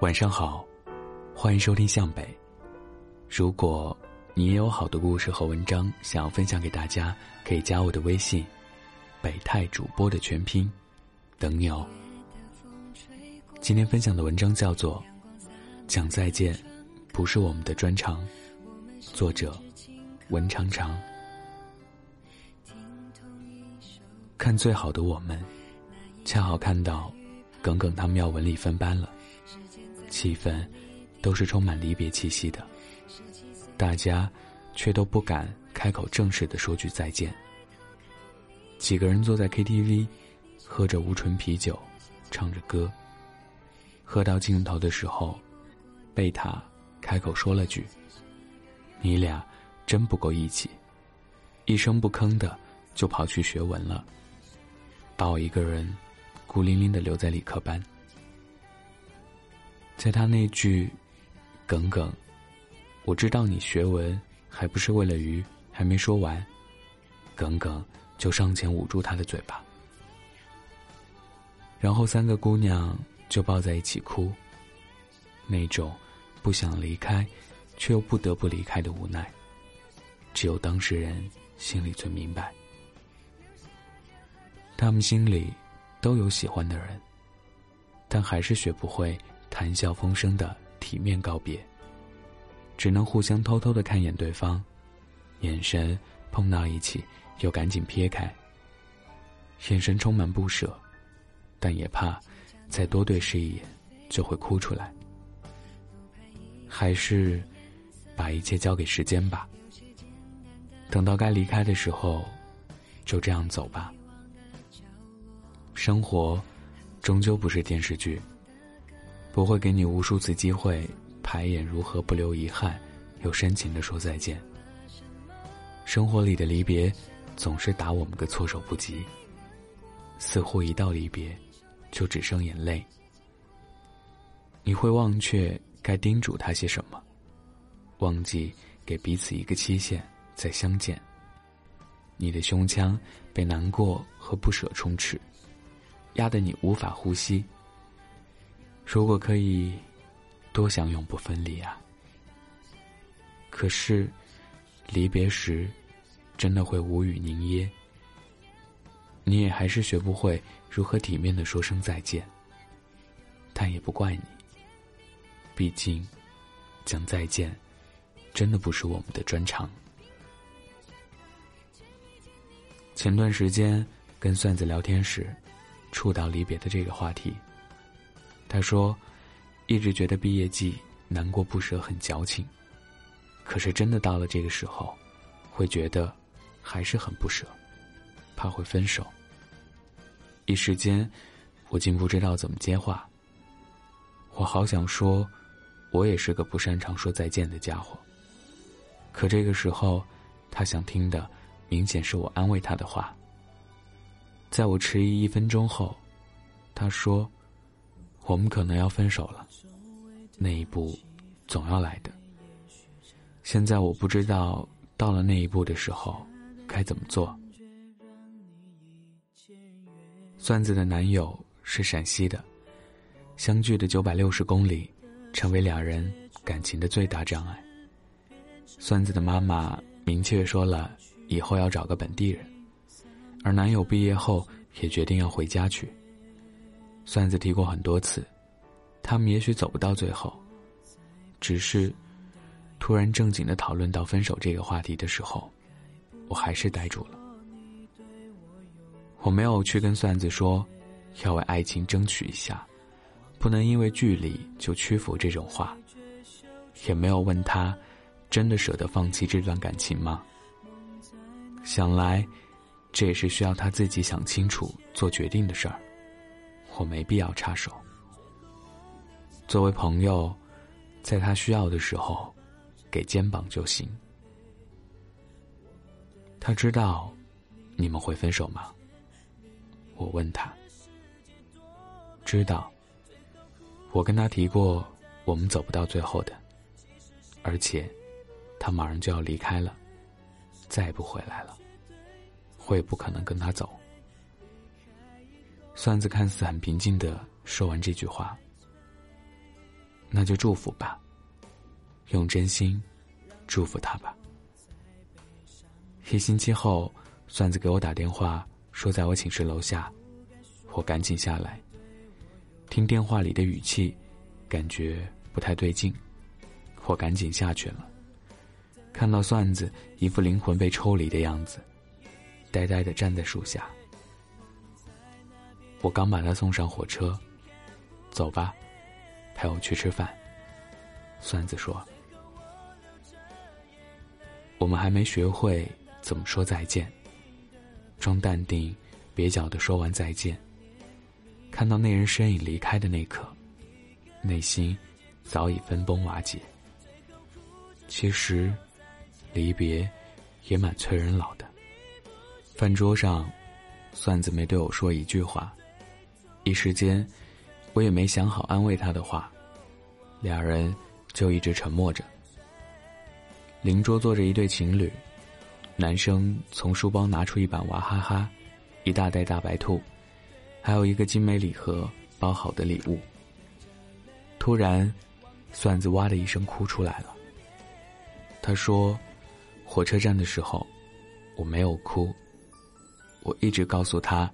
晚上好，欢迎收听向北。如果你也有好的故事和文章想要分享给大家，可以加我的微信“北泰主播”的全拼，等你哦。今天分享的文章叫做《讲再见》，不是我们的专长。作者文长长。看最好的我们，恰好看到耿耿他们要文理分班了。气氛都是充满离别气息的，大家却都不敢开口正式的说句再见。几个人坐在 KTV，喝着无醇啤酒，唱着歌。喝到尽头的时候，贝塔开口说了句：“你俩真不够义气。”一声不吭的就跑去学文了，把我一个人孤零零的留在理科班。在他那句“耿耿”，我知道你学文还不是为了鱼，还没说完，耿耿就上前捂住他的嘴巴，然后三个姑娘就抱在一起哭。那种不想离开，却又不得不离开的无奈，只有当事人心里最明白。他们心里都有喜欢的人，但还是学不会。谈笑风生的体面告别，只能互相偷偷的看一眼对方，眼神碰到一起又赶紧撇开。眼神充满不舍，但也怕再多对视一眼就会哭出来。还是把一切交给时间吧。等到该离开的时候，就这样走吧。生活终究不是电视剧。不会给你无数次机会排演如何不留遗憾，又深情的说再见。生活里的离别，总是打我们个措手不及。似乎一到离别，就只剩眼泪。你会忘却该叮嘱他些什么，忘记给彼此一个期限再相见。你的胸腔被难过和不舍充斥，压得你无法呼吸。如果可以，多想永不分离啊！可是，离别时，真的会无语凝噎。你也还是学不会如何体面的说声再见。但也不怪你，毕竟，讲再见，真的不是我们的专长。前段时间跟蒜子聊天时，触到离别的这个话题。他说：“一直觉得毕业季难过不舍很矫情，可是真的到了这个时候，会觉得还是很不舍，怕会分手。一时间，我竟不知道怎么接话。我好想说，我也是个不擅长说再见的家伙。可这个时候，他想听的明显是我安慰他的话。在我迟疑一分钟后，他说。”我们可能要分手了，那一步总要来的。现在我不知道到了那一步的时候该怎么做。蒜子的男友是陕西的，相距的九百六十公里，成为两人感情的最大障碍。蒜子的妈妈明确说了，以后要找个本地人，而男友毕业后也决定要回家去。算子提过很多次，他们也许走不到最后。只是，突然正经的讨论到分手这个话题的时候，我还是呆住了。我没有去跟算子说，要为爱情争取一下，不能因为距离就屈服这种话。也没有问他，真的舍得放弃这段感情吗？想来，这也是需要他自己想清楚做决定的事儿。我没必要插手。作为朋友，在他需要的时候，给肩膀就行。他知道你们会分手吗？我问他。知道。我跟他提过，我们走不到最后的。而且，他马上就要离开了，再也不回来了。我也不可能跟他走。算子看似很平静的说完这句话，那就祝福吧，用真心祝福他吧。一星期后，算子给我打电话，说在我寝室楼下，我赶紧下来。听电话里的语气，感觉不太对劲，我赶紧下去了。看到蒜子一副灵魂被抽离的样子，呆呆的站在树下。我刚把他送上火车，走吧，陪我去吃饭。算子说：“我们还没学会。”怎么说再见？装淡定、蹩脚的说完再见。看到那人身影离开的那刻，内心早已分崩瓦解。其实，离别也蛮催人老的。饭桌上，算子没对我说一句话，一时间，我也没想好安慰他的话，俩人就一直沉默着。邻桌坐着一对情侣。男生从书包拿出一 bản 娃哈哈，一大袋大白兔，还有一个精美礼盒包好的礼物。突然，蒜子哇的一声哭出来了。他说：“火车站的时候，我没有哭。我一直告诉他，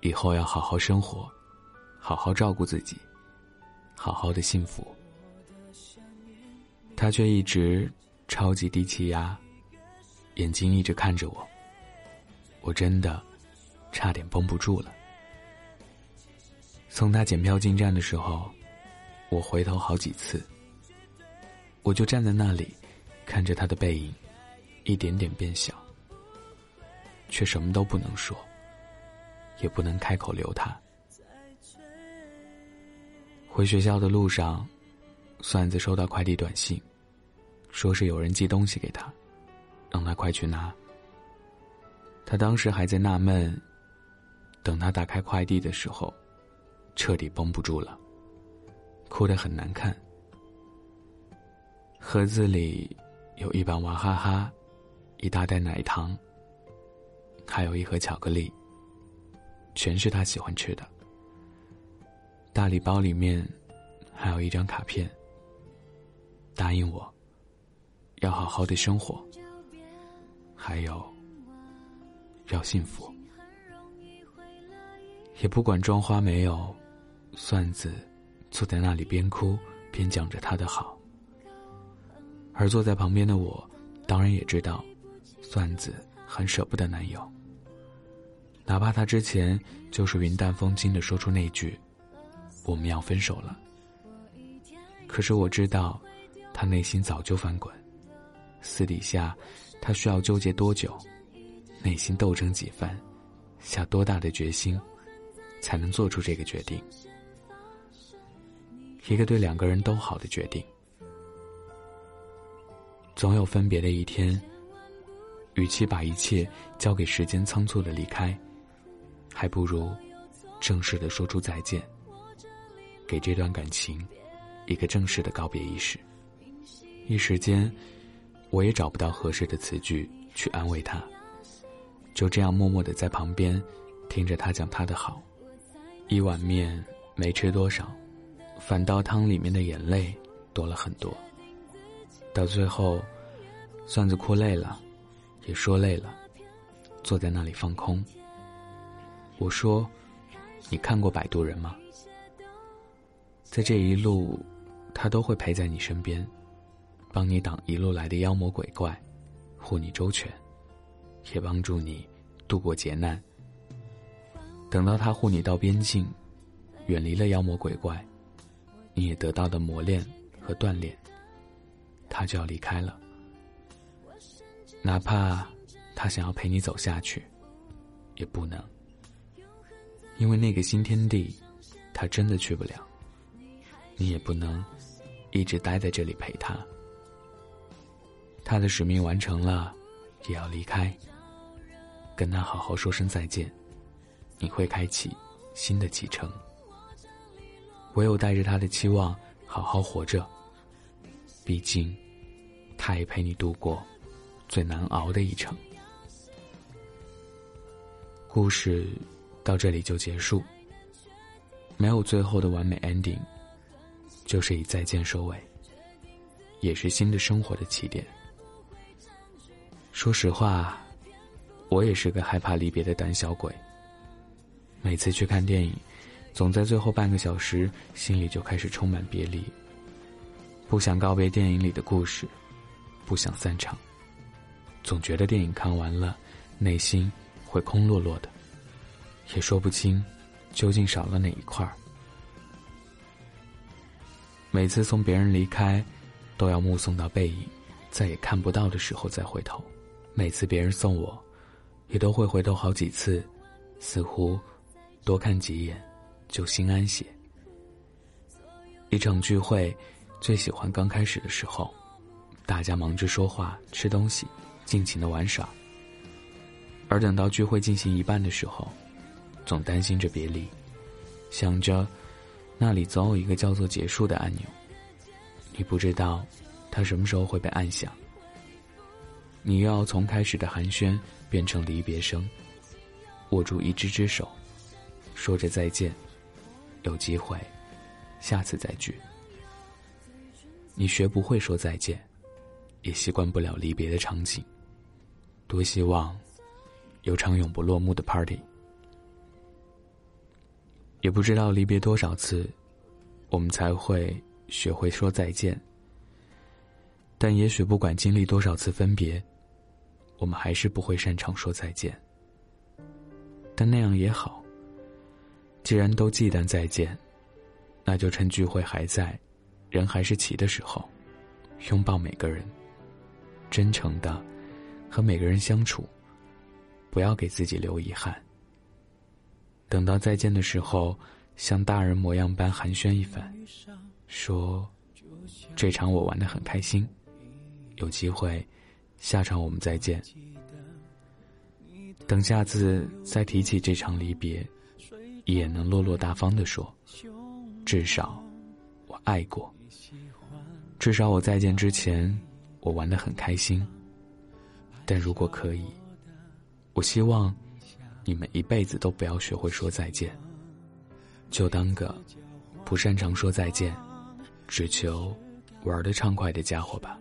以后要好好生活，好好照顾自己，好好的幸福。他却一直超级低气压。”眼睛一直看着我，我真的差点绷不住了。送他检票进站的时候，我回头好几次，我就站在那里，看着他的背影一点点变小，却什么都不能说，也不能开口留他。回学校的路上，蒜子收到快递短信，说是有人寄东西给他。让他快去拿。他当时还在纳闷，等他打开快递的时候，彻底绷不住了，哭得很难看。盒子里有一瓶娃哈哈，一大袋奶糖，还有一盒巧克力，全是他喜欢吃的。大礼包里面还有一张卡片，答应我，要好好的生活。还有，要幸福，也不管装花没有。算子坐在那里边哭边讲着他的好，而坐在旁边的我，当然也知道，算子很舍不得男友。哪怕他之前就是云淡风轻的说出那句“我们要分手了”，可是我知道，他内心早就翻滚，私底下。他需要纠结多久，内心斗争几番，下多大的决心，才能做出这个决定？一个对两个人都好的决定。总有分别的一天，与其把一切交给时间仓促的离开，还不如正式的说出再见，给这段感情一个正式的告别仪式。一时间。我也找不到合适的词句去安慰他，就这样默默的在旁边，听着他讲他的好。一碗面没吃多少，反倒汤里面的眼泪多了很多。到最后，算子哭累了，也说累了，坐在那里放空。我说：“你看过《摆渡人》吗？在这一路，他都会陪在你身边。”帮你挡一路来的妖魔鬼怪，护你周全，也帮助你度过劫难。等到他护你到边境，远离了妖魔鬼怪，你也得到了磨练和锻炼，他就要离开了。哪怕他想要陪你走下去，也不能，因为那个新天地，他真的去不了。你也不能一直待在这里陪他。他的使命完成了，也要离开。跟他好好说声再见，你会开启新的启程。唯有带着他的期望好好活着，毕竟，他也陪你度过最难熬的一程。故事到这里就结束，没有最后的完美 ending，就是以再见收尾，也是新的生活的起点。说实话，我也是个害怕离别的胆小鬼。每次去看电影，总在最后半个小时，心里就开始充满别离。不想告别电影里的故事，不想散场，总觉得电影看完了，内心会空落落的，也说不清究竟少了哪一块儿。每次送别人离开，都要目送到背影再也看不到的时候再回头。每次别人送我，也都会回头好几次，似乎多看几眼就心安些。一场聚会，最喜欢刚开始的时候，大家忙着说话、吃东西，尽情的玩耍。而等到聚会进行一半的时候，总担心着别离，想着。那里总有一个叫做“结束”的按钮，你不知道，它什么时候会被按响。你又要从开始的寒暄变成离别声，握住一只只手，说着再见，有机会，下次再聚。你学不会说再见，也习惯不了离别的场景。多希望，有场永不落幕的 party。也不知道离别多少次，我们才会学会说再见。但也许不管经历多少次分别，我们还是不会擅长说再见。但那样也好。既然都忌惮再见，那就趁聚会还在，人还是齐的时候，拥抱每个人，真诚的和每个人相处，不要给自己留遗憾。等到再见的时候，像大人模样般寒暄一番，说：“这场我玩的很开心，有机会，下场我们再见。”等下次再提起这场离别，也能落落大方的说：“至少，我爱过。至少我再见之前，我玩的很开心。但如果可以，我希望。”你们一辈子都不要学会说再见，就当个不擅长说再见，只求玩的畅快的家伙吧。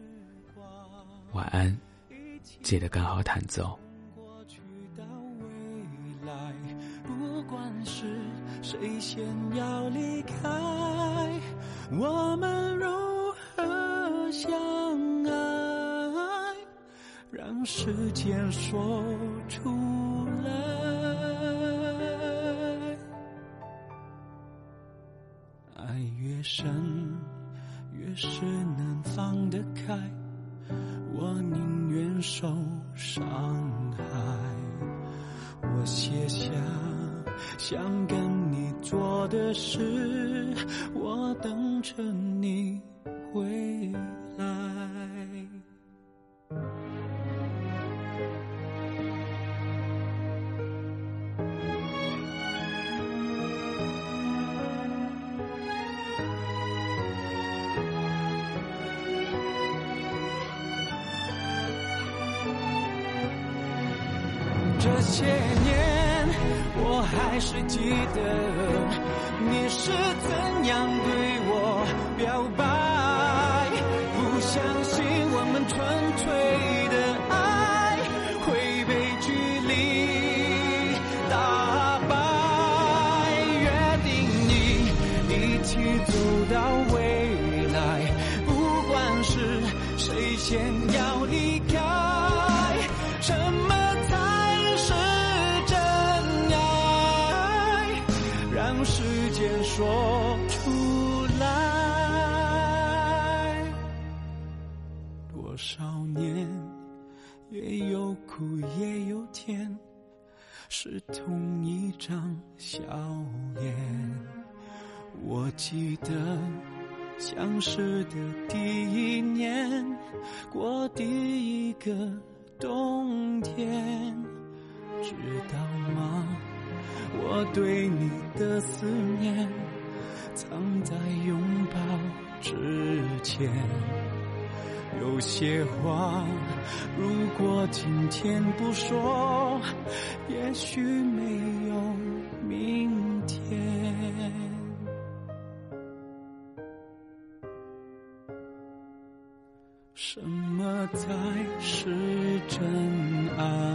晚安，记得刚好弹奏。不管是谁先要离开，我们如何相爱，让时间说出来。深越是能放得开，我宁愿受伤害。我写下想跟你做的事，我等着你回来。还是记得你是怎样对我表白。不相信我们纯粹说出来，多少年也有苦也有甜，是同一张笑脸。我记得相识的第一年，过第一个冬天，知道吗？我对你的思念藏在拥抱之前有些话。如果今天不说也许没有明天。什么才是真爱？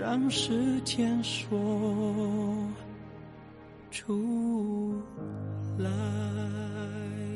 让时间说出来。